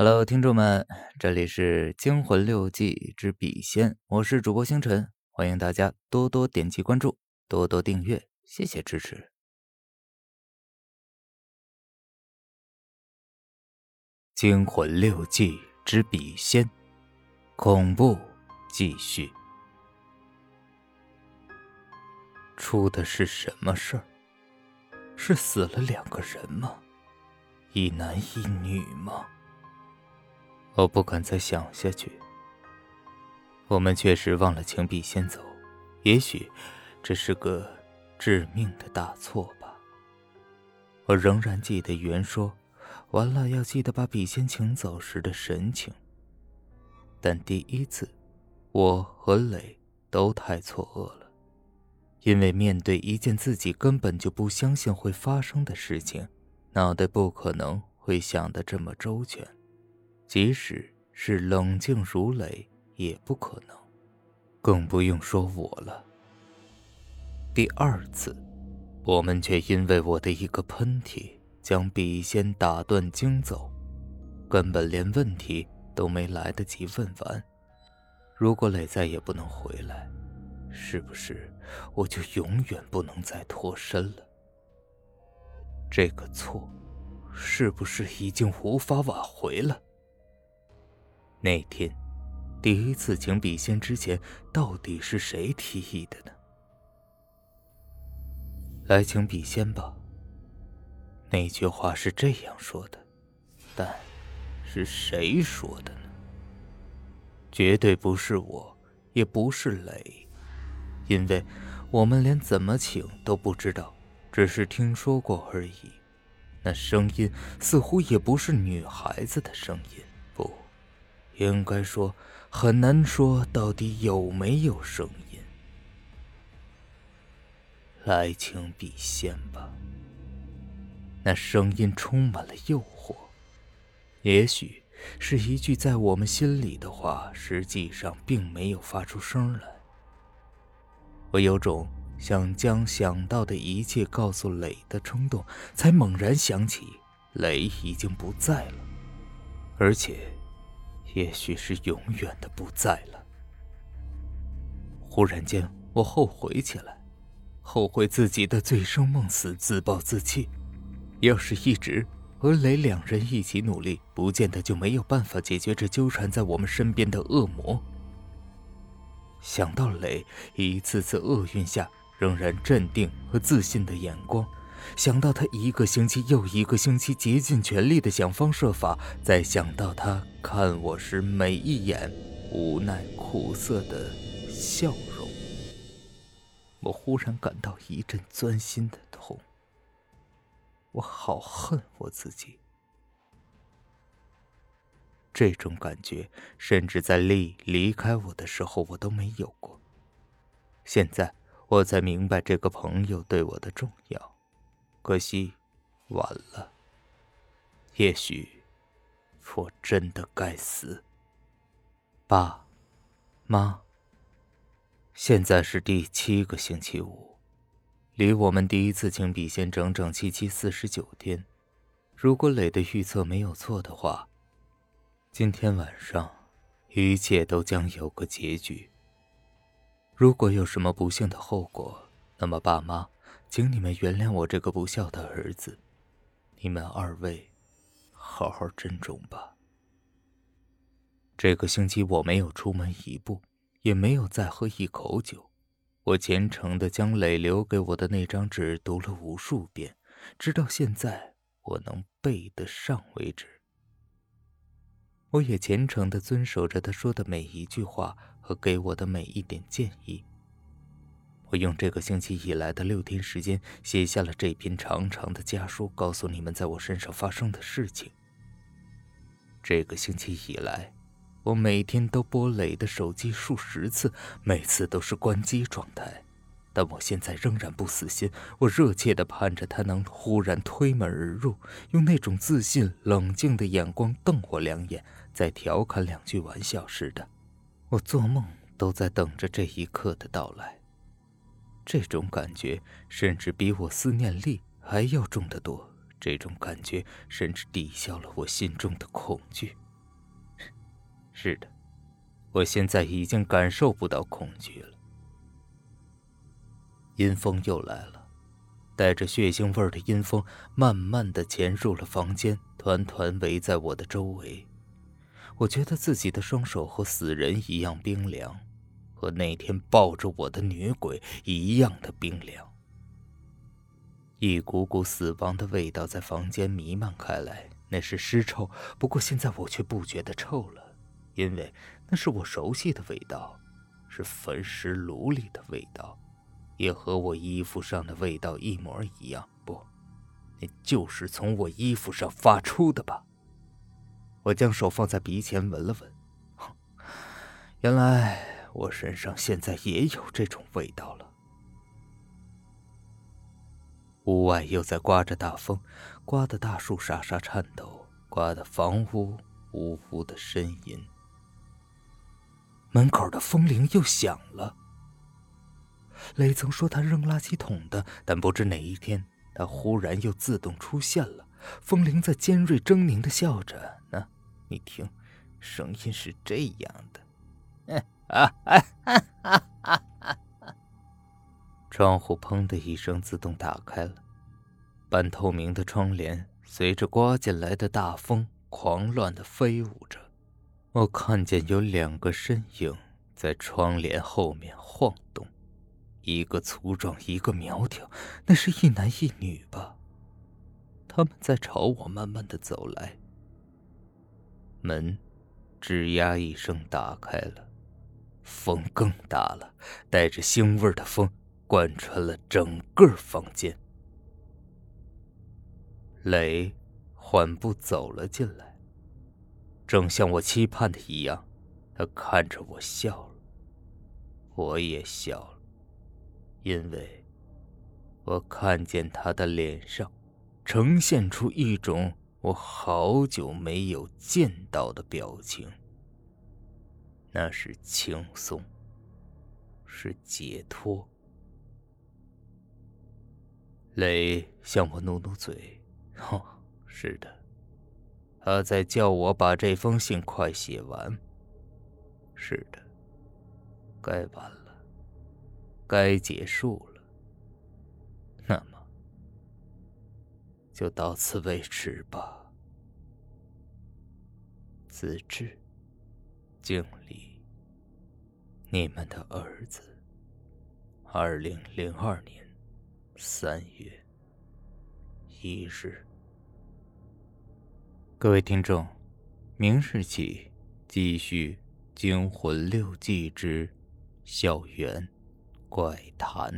Hello，听众们，这里是《惊魂六记之笔仙》，我是主播星辰，欢迎大家多多点击关注，多多订阅，谢谢支持。《惊魂六记之笔仙》，恐怖继续。出的是什么事儿？是死了两个人吗？一男一女吗？我不敢再想下去。我们确实忘了请笔仙走，也许这是个致命的大错吧。我仍然记得袁说完了要记得把笔仙请走时的神情。但第一次，我和磊都太错愕了，因为面对一件自己根本就不相信会发生的事情，脑袋不可能会想得这么周全。即使是冷静如磊，也不可能，更不用说我了。第二次，我们却因为我的一个喷嚏，将笔仙打断惊走，根本连问题都没来得及问完。如果磊再也不能回来，是不是我就永远不能再脱身了？这个错，是不是已经无法挽回了？那天，第一次请笔仙之前，到底是谁提议的呢？来请笔仙吧。那句话是这样说的，但是谁说的呢？绝对不是我，也不是磊，因为我们连怎么请都不知道，只是听说过而已。那声音似乎也不是女孩子的声音。应该说很难说到底有没有声音。来请笔仙吧。那声音充满了诱惑，也许是一句在我们心里的话，实际上并没有发出声来。我有种想将想到的一切告诉磊的冲动，才猛然想起磊已经不在了，而且。也许是永远的不在了。忽然间，我后悔起来，后悔自己的醉生梦死、自暴自弃。要是一直和雷两人一起努力，不见得就没有办法解决这纠缠在我们身边的恶魔。想到雷一次次厄运下仍然镇定和自信的眼光。想到他一个星期又一个星期竭尽全力的想方设法，再想到他看我时每一眼无奈苦涩的笑容，我忽然感到一阵钻心的痛。我好恨我自己，这种感觉甚至在丽离开我的时候我都没有过。现在我才明白这个朋友对我的重要。可惜，晚了。也许，我真的该死。爸，妈。现在是第七个星期五，离我们第一次请笔仙整整七七四十九天。如果磊的预测没有错的话，今天晚上一切都将有个结局。如果有什么不幸的后果，那么爸妈。请你们原谅我这个不孝的儿子，你们二位好好珍重吧。这个星期我没有出门一步，也没有再喝一口酒，我虔诚的将磊留给我的那张纸读了无数遍，直到现在我能背得上为止。我也虔诚的遵守着他说的每一句话和给我的每一点建议。我用这个星期以来的六天时间写下了这篇长长的家书，告诉你们在我身上发生的事情。这个星期以来，我每天都拨磊的手机数十次，每次都是关机状态。但我现在仍然不死心，我热切地盼着他能忽然推门而入，用那种自信、冷静的眼光瞪我两眼，再调侃两句玩笑似的。我做梦都在等着这一刻的到来。这种感觉甚至比我思念力还要重得多。这种感觉甚至抵消了我心中的恐惧。是的，我现在已经感受不到恐惧了。阴风又来了，带着血腥味的阴风慢慢的潜入了房间，团团围在我的周围。我觉得自己的双手和死人一样冰凉，和那天抱着我的女鬼一样的冰凉。一股股死亡的味道在房间弥漫开来，那是尸臭。不过现在我却不觉得臭了。因为那是我熟悉的味道，是焚尸炉里的味道，也和我衣服上的味道一模一样。不，那就是从我衣服上发出的吧？我将手放在鼻前闻了闻，哼原来我身上现在也有这种味道了。屋外又在刮着大风，刮得大树沙沙颤抖，刮得房屋呜呜的呻吟。门口的风铃又响了。雷曾说他扔垃圾桶的，但不知哪一天，他忽然又自动出现了。风铃在尖锐狰狞的笑着呢，你听，声音是这样的：啊啊啊啊啊啊！窗户砰的一声自动打开了，半透明的窗帘随着刮进来的大风狂乱的飞舞着。我看见有两个身影在窗帘后面晃动，一个粗壮，一个苗条，那是一男一女吧？他们在朝我慢慢的走来。门吱呀一声打开了，风更大了，带着腥味的风贯穿了整个房间。雷缓步走了进来。正像我期盼的一样，他看着我笑了，我也笑了，因为我看见他的脸上呈现出一种我好久没有见到的表情，那是轻松，是解脱。雷向我努努嘴，哦，是的。他在叫我把这封信快写完。是的，该完了，该结束了。那么，就到此为止吧。子志，敬礼。你们的儿子。二零零二年三月一日。各位听众，明日起继续《惊魂六记之校园怪谈》。